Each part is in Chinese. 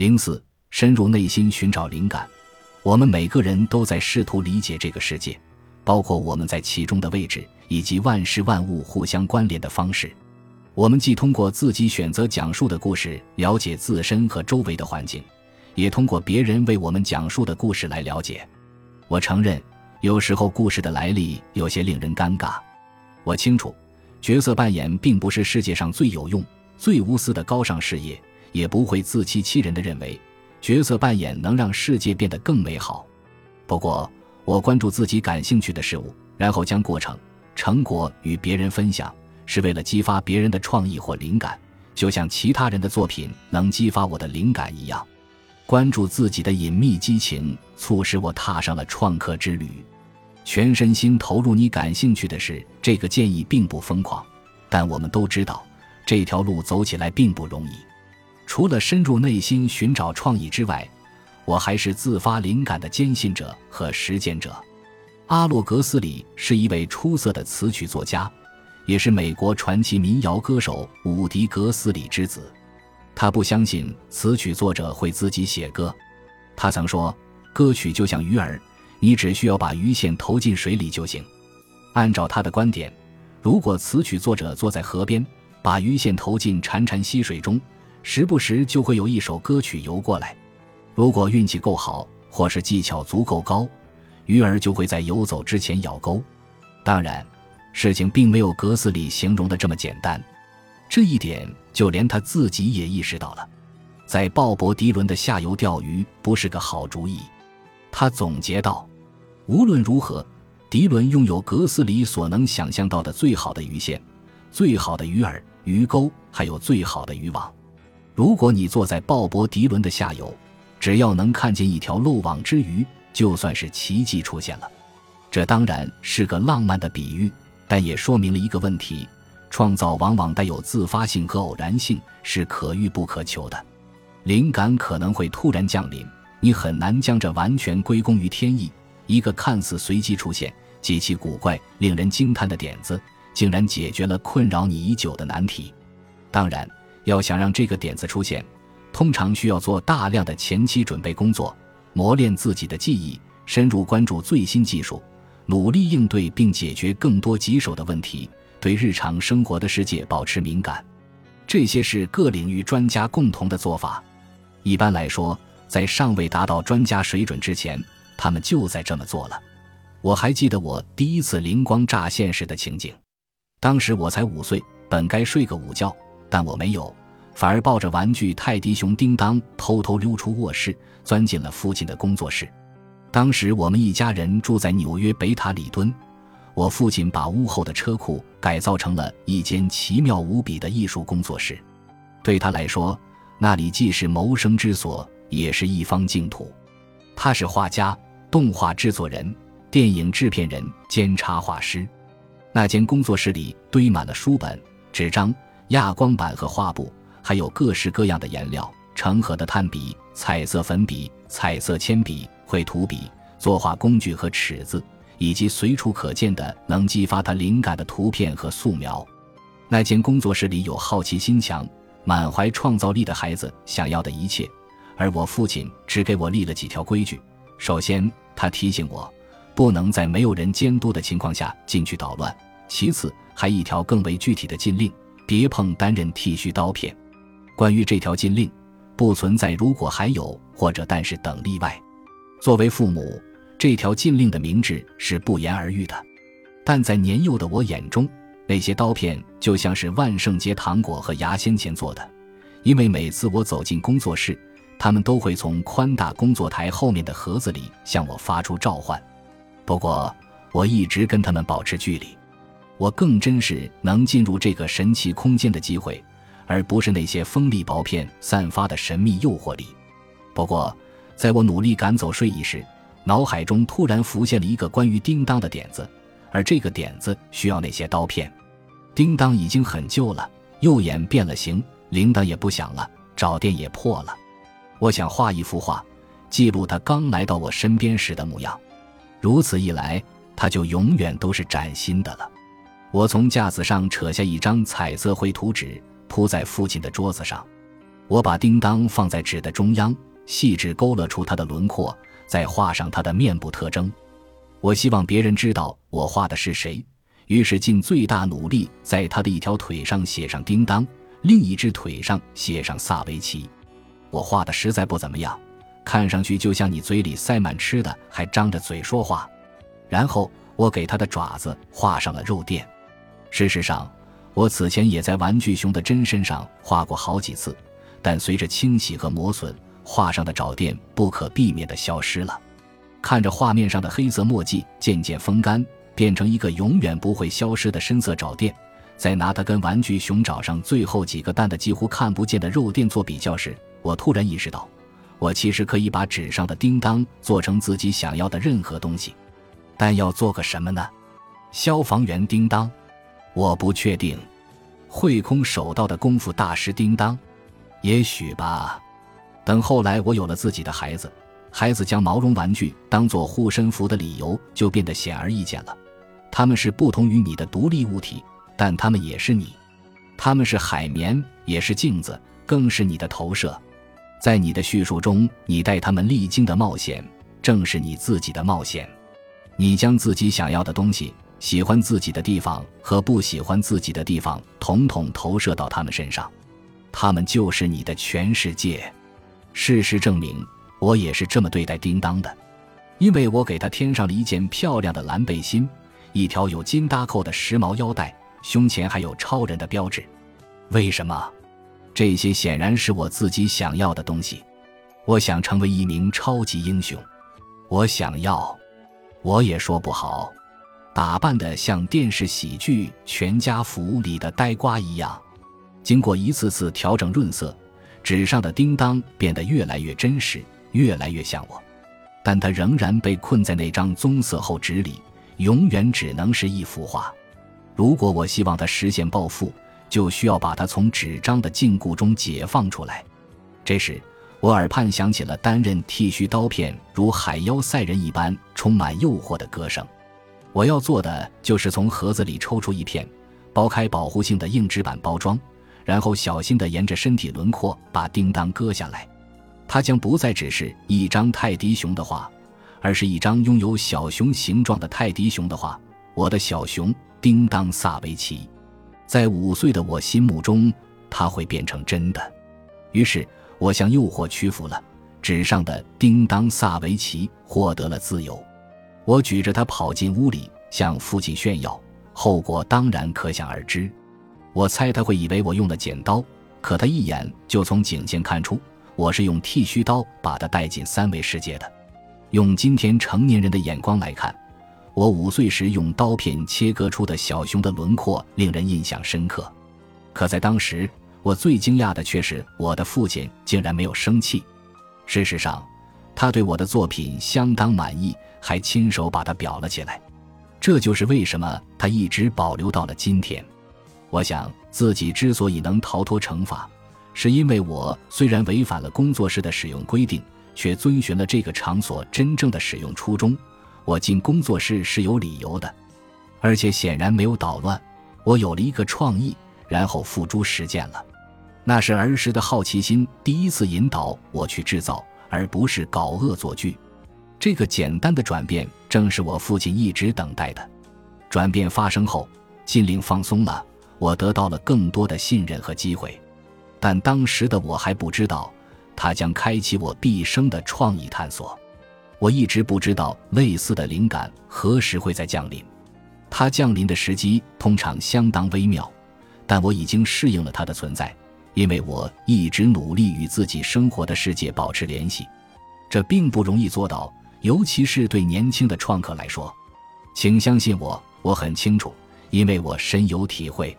零四，深入内心寻找灵感。我们每个人都在试图理解这个世界，包括我们在其中的位置，以及万事万物互相关联的方式。我们既通过自己选择讲述的故事了解自身和周围的环境，也通过别人为我们讲述的故事来了解。我承认，有时候故事的来历有些令人尴尬。我清楚，角色扮演并不是世界上最有用、最无私的高尚事业。也不会自欺欺人的认为，角色扮演能让世界变得更美好。不过，我关注自己感兴趣的事物，然后将过程、成果与别人分享，是为了激发别人的创意或灵感，就像其他人的作品能激发我的灵感一样。关注自己的隐秘激情，促使我踏上了创客之旅，全身心投入你感兴趣的事。这个建议并不疯狂，但我们都知道，这条路走起来并不容易。除了深入内心寻找创意之外，我还是自发灵感的坚信者和实践者。阿洛格斯里是一位出色的词曲作家，也是美国传奇民谣歌手伍迪·格斯里之子。他不相信词曲作者会自己写歌。他曾说：“歌曲就像鱼儿，你只需要把鱼线投进水里就行。”按照他的观点，如果词曲作者坐在河边，把鱼线投进潺潺溪水中，时不时就会有一首歌曲游过来，如果运气够好，或是技巧足够高，鱼儿就会在游走之前咬钩。当然，事情并没有格斯里形容的这么简单，这一点就连他自己也意识到了。在鲍勃迪伦的下游钓鱼不是个好主意，他总结道：“无论如何，迪伦拥有格斯里所能想象到的最好的鱼线、最好的鱼饵、鱼钩，还有最好的渔网。”如果你坐在鲍勃迪伦的下游，只要能看见一条漏网之鱼，就算是奇迹出现了。这当然是个浪漫的比喻，但也说明了一个问题：创造往往带有自发性和偶然性，是可遇不可求的。灵感可能会突然降临，你很难将这完全归功于天意。一个看似随机出现、极其古怪、令人惊叹的点子，竟然解决了困扰你已久的难题。当然。要想让这个点子出现，通常需要做大量的前期准备工作，磨练自己的记忆，深入关注最新技术，努力应对并解决更多棘手的问题，对日常生活的世界保持敏感。这些是各领域专家共同的做法。一般来说，在尚未达到专家水准之前，他们就在这么做了。我还记得我第一次灵光乍现时的情景，当时我才五岁，本该睡个午觉。但我没有，反而抱着玩具泰迪熊叮当，偷偷溜出卧室，钻进了父亲的工作室。当时我们一家人住在纽约北塔里敦，我父亲把屋后的车库改造成了一间奇妙无比的艺术工作室。对他来说，那里既是谋生之所，也是一方净土。他是画家、动画制作人、电影制片人兼插画师。那间工作室里堆满了书本、纸张。亚光板和画布，还有各式各样的颜料、成盒的炭笔、彩色粉笔、彩色铅笔、绘图笔、作画工具和尺子，以及随处可见的能激发他灵感的图片和素描。那间工作室里有好奇心强、满怀创造力的孩子想要的一切，而我父亲只给我立了几条规矩：首先，他提醒我不能在没有人监督的情况下进去捣乱；其次，还一条更为具体的禁令。别碰担任剃须刀片。关于这条禁令，不存在如果还有或者但是等例外。作为父母，这条禁令的明智是不言而喻的。但在年幼的我眼中，那些刀片就像是万圣节糖果和牙仙前做的，因为每次我走进工作室，他们都会从宽大工作台后面的盒子里向我发出召唤。不过，我一直跟他们保持距离。我更珍视能进入这个神奇空间的机会，而不是那些锋利薄片散发的神秘诱惑力。不过，在我努力赶走睡意时，脑海中突然浮现了一个关于叮当的点子，而这个点子需要那些刀片。叮当已经很旧了，右眼变了形，铃铛也不响了，找电也破了。我想画一幅画，记录他刚来到我身边时的模样。如此一来，他就永远都是崭新的了。我从架子上扯下一张彩色绘图纸，铺在父亲的桌子上。我把叮当放在纸的中央，细致勾勒出它的轮廓，再画上它的面部特征。我希望别人知道我画的是谁，于是尽最大努力在他的一条腿上写上叮当，另一只腿上写上萨维奇。我画的实在不怎么样，看上去就像你嘴里塞满吃的，还张着嘴说话。然后我给他的爪子画上了肉垫。事实上，我此前也在玩具熊的真身上画过好几次，但随着清洗和磨损，画上的爪垫不可避免地消失了。看着画面上的黑色墨迹渐渐风干，变成一个永远不会消失的深色爪垫，在拿它跟玩具熊爪上最后几个淡的几乎看不见的肉垫做比较时，我突然意识到，我其实可以把纸上的叮当做成自己想要的任何东西，但要做个什么呢？消防员叮当？我不确定。会空手道的功夫大师叮当？也许吧。等后来我有了自己的孩子。孩子将毛绒玩具当做护身符的理由就变得显而易见了。他们是不同于你的独立物体，但他们也是你。他们是海绵，也是镜子，更是你的投射。在你的叙述中，你带他们历经的冒险，正是你自己的冒险。你将自己想要的东西、喜欢自己的地方和不喜欢自己的地方，统统投射到他们身上。他们就是你的全世界。事实证明。我也是这么对待叮当的，因为我给他添上了一件漂亮的蓝背心，一条有金搭扣的时髦腰带，胸前还有超人的标志。为什么？这些显然是我自己想要的东西。我想成为一名超级英雄。我想要，我也说不好，打扮的像电视喜剧《全家福》里的呆瓜一样。经过一次次调整润色，纸上的叮当变得越来越真实。越来越像我，但他仍然被困在那张棕色厚纸里，永远只能是一幅画。如果我希望他实现暴富，就需要把他从纸张的禁锢中解放出来。这时，我耳畔响起了担任剃须刀片如海妖赛人一般充满诱惑的歌声。我要做的就是从盒子里抽出一片，剥开保护性的硬纸板包装，然后小心地沿着身体轮廓把叮当割下来。它将不再只是一张泰迪熊的画，而是一张拥有小熊形状的泰迪熊的画。我的小熊叮当萨维奇，在五岁的我心目中，它会变成真的。于是，我向诱惑屈服了。纸上的叮当萨维奇获得了自由。我举着它跑进屋里，向父亲炫耀，后果当然可想而知。我猜他会以为我用了剪刀，可他一眼就从颈线看出。我是用剃须刀把他带进三维世界的。用今天成年人的眼光来看，我五岁时用刀片切割出的小熊的轮廓令人印象深刻。可在当时，我最惊讶的却是我的父亲竟然没有生气。事实上，他对我的作品相当满意，还亲手把它裱了起来。这就是为什么他一直保留到了今天。我想自己之所以能逃脱惩罚。是因为我虽然违反了工作室的使用规定，却遵循了这个场所真正的使用初衷。我进工作室是有理由的，而且显然没有捣乱。我有了一个创意，然后付诸实践了。那是儿时的好奇心第一次引导我去制造，而不是搞恶作剧。这个简单的转变正是我父亲一直等待的。转变发生后，心灵放松了，我得到了更多的信任和机会。但当时的我还不知道，它将开启我毕生的创意探索。我一直不知道类似的灵感何时会再降临，它降临的时机通常相当微妙，但我已经适应了它的存在，因为我一直努力与自己生活的世界保持联系。这并不容易做到，尤其是对年轻的创客来说。请相信我，我很清楚，因为我深有体会。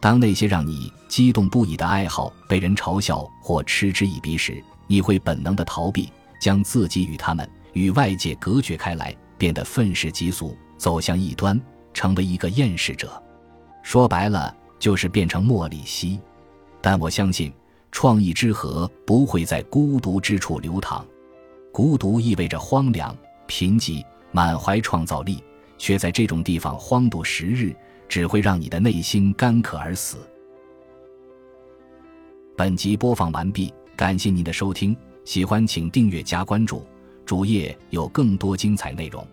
当那些让你激动不已的爱好被人嘲笑或嗤之以鼻时，你会本能的逃避，将自己与他们、与外界隔绝开来，变得愤世嫉俗，走向异端，成为一个厌世者。说白了，就是变成莫里西。但我相信，创意之河不会在孤独之处流淌。孤独意味着荒凉、贫瘠，满怀创造力，却在这种地方荒度时日。只会让你的内心干渴而死。本集播放完毕，感谢您的收听，喜欢请订阅加关注，主页有更多精彩内容。